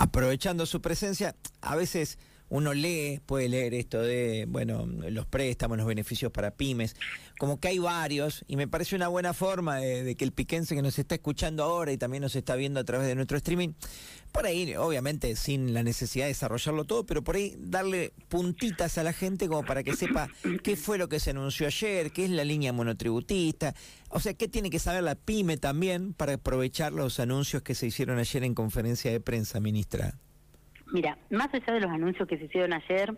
Aprovechando su presencia, a veces uno lee, puede leer esto de, bueno, los préstamos, los beneficios para pymes, como que hay varios, y me parece una buena forma de, que el piquense que nos está escuchando ahora y también nos está viendo a través de nuestro streaming, por ahí, obviamente, sin la necesidad de desarrollarlo todo, pero por ahí darle puntitas a la gente como para que sepa qué fue lo que se anunció ayer, qué es la línea monotributista, o sea, qué tiene que saber la pyme también para aprovechar los anuncios que se hicieron ayer en conferencia de prensa, ministra. Mira, más allá de los anuncios que se hicieron ayer,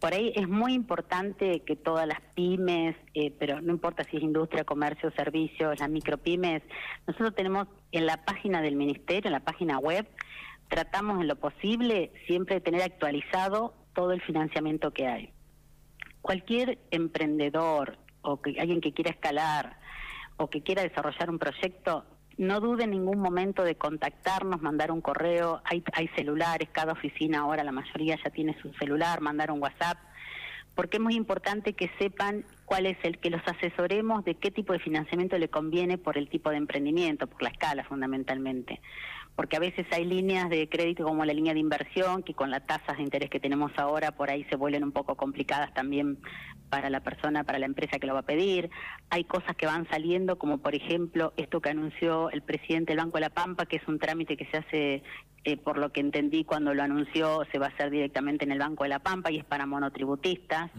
por ahí es muy importante que todas las pymes, eh, pero no importa si es industria, comercio, servicios, las micropymes, nosotros tenemos en la página del ministerio, en la página web, tratamos en lo posible siempre de tener actualizado todo el financiamiento que hay. Cualquier emprendedor o que, alguien que quiera escalar o que quiera desarrollar un proyecto no dude en ningún momento de contactarnos, mandar un correo, hay, hay celulares, cada oficina ahora la mayoría ya tiene su celular, mandar un WhatsApp, porque es muy importante que sepan cuál es el que los asesoremos de qué tipo de financiamiento le conviene por el tipo de emprendimiento, por la escala fundamentalmente porque a veces hay líneas de crédito como la línea de inversión que con las tasas de interés que tenemos ahora por ahí se vuelven un poco complicadas también para la persona, para la empresa que lo va a pedir. Hay cosas que van saliendo como por ejemplo esto que anunció el presidente del Banco de la Pampa, que es un trámite que se hace eh, por lo que entendí cuando lo anunció, se va a hacer directamente en el Banco de la Pampa y es para monotributistas.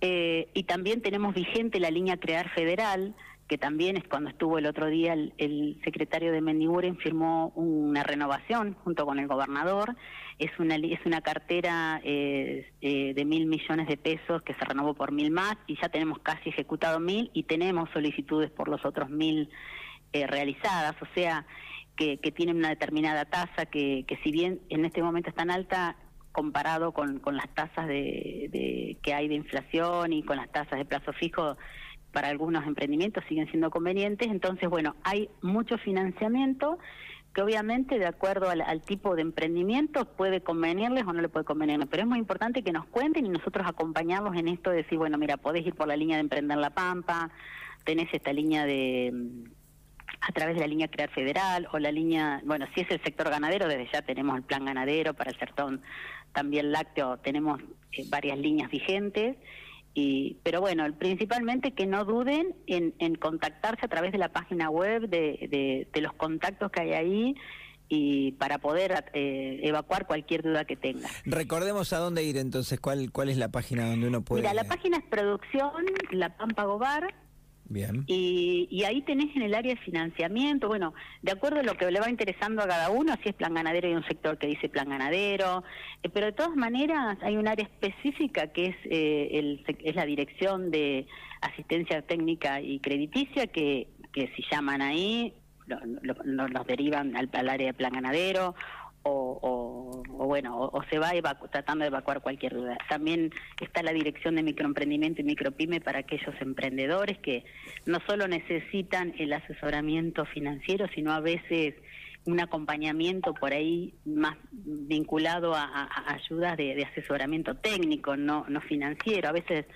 Eh, y también tenemos vigente la línea Crear Federal, que también es cuando estuvo el otro día el, secretario de Mendiguren firmó una renovación junto con el gobernador. Es una, es una cartera eh, eh, de mil millones de pesos que se renovó por mil más y ya tenemos casi ejecutado mil y tenemos solicitudes por los otros mil eh, realizadas. O sea, que, que tienen una determinada tasa que, que si bien en este momento es tan alta, comparado con, con las tasas de, de, que hay de inflación y con las tasas de plazo fijo, para algunos emprendimientos siguen siendo convenientes. Entonces, bueno, hay mucho financiamiento que obviamente de acuerdo al, tipo de emprendimiento puede convenirles o no le puede convenir, pero es muy importante que nos cuenten y nosotros acompañarlos en esto de decir, bueno, mira, podés ir por la línea de Emprender la Pampa, tenés esta línea de a través de la línea Crear Federal o la línea, bueno, si es el sector ganadero, desde ya tenemos el plan ganadero, para el sector también lácteo tenemos eh, varias líneas vigentes y, pero bueno, principalmente que no duden en, contactarse a través de la página web, de, los contactos que hay ahí y para poder eh, evacuar cualquier duda que tenga. Recordemos a dónde ir entonces, cuál cuál es la página donde uno puede... Mira, la página es Producción La Pampa Gobar, Bien. Y, ahí tenés en el área de financiamiento, bueno, de acuerdo a lo que le va interesando a cada uno, si es plan ganadero hay un sector que dice plan ganadero, eh, pero de todas maneras hay un área específica que es, eh, el, es la dirección de asistencia técnica y crediticia que, que si llaman ahí nos derivan al, al área de plan ganadero o, bueno, o, se va tratando de evacuar cualquier duda. También está la dirección de microemprendimiento y micropyme para aquellos emprendedores que no solo necesitan el asesoramiento financiero, sino a veces un acompañamiento por ahí más vinculado a, ayudas de, de, asesoramiento técnico, no, no financiero. A veces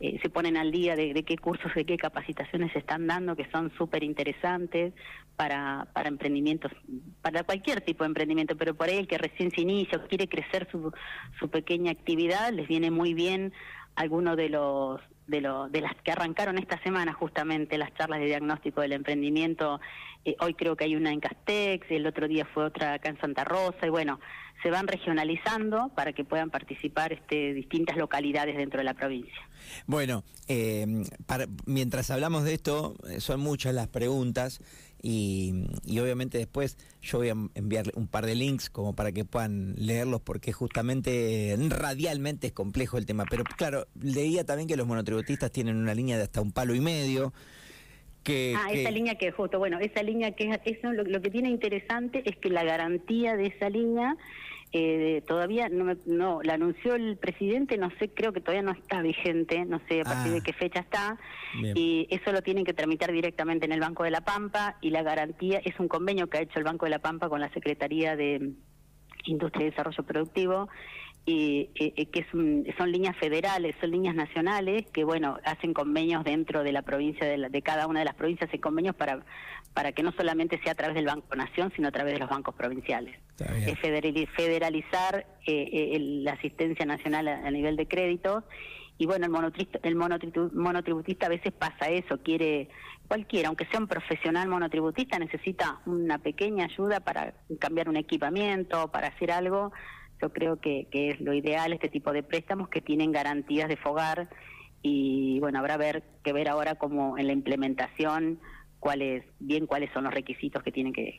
eh, se ponen al día de, qué cursos, de qué capacitaciones se están dando, que son súper interesantes para, para emprendimientos, para cualquier tipo de emprendimiento, pero por ahí el que recién se inicia o quiere crecer su, su pequeña actividad, les viene muy bien alguno de los de, lo, de las que arrancaron esta semana justamente las charlas de diagnóstico del emprendimiento. Eh, hoy creo que hay una en Castex, el otro día fue otra acá en Santa Rosa y bueno, se van regionalizando para que puedan participar este, distintas localidades dentro de la provincia. Bueno, eh, mientras hablamos de esto, eh, son muchas las preguntas y, obviamente después yo voy a enviarle un par de links como para que puedan leerlos porque justamente radialmente es complejo el tema. Pero claro, leía también que los monotributistas tienen una línea de hasta un palo y medio. Que, ah, esa línea que justo, bueno, esa línea que es, eso lo que tiene interesante es que la garantía de esa línea eh, todavía no, no la anunció el presidente, no sé, creo que todavía no está vigente, no sé a partir de ah. qué fecha está, y eso lo tienen que tramitar directamente en el Banco de la Pampa y la garantía es un convenio que ha hecho el Banco de la Pampa con la Secretaría de Industria y Desarrollo Productivo y, que son líneas federales, son líneas nacionales que, bueno, hacen convenios dentro de la provincia, de, cada una de las provincias, hacen convenios para, para que no solamente sea a través del Banco Nación, sino a través de los bancos provinciales. Es federalizar eh, eh, la asistencia nacional a, nivel de crédito. Y bueno, el, monotributista, el monotributista a veces pasa eso, quiere cualquiera, aunque sea un profesional monotributista, necesita una pequeña ayuda para cambiar un equipamiento, para hacer algo yo creo que, que es lo ideal este tipo de préstamos que tienen garantías de fogar y bueno, habrá ver, que ver ahora como en la implementación cuáles bien cuáles son los requisitos que tienen que,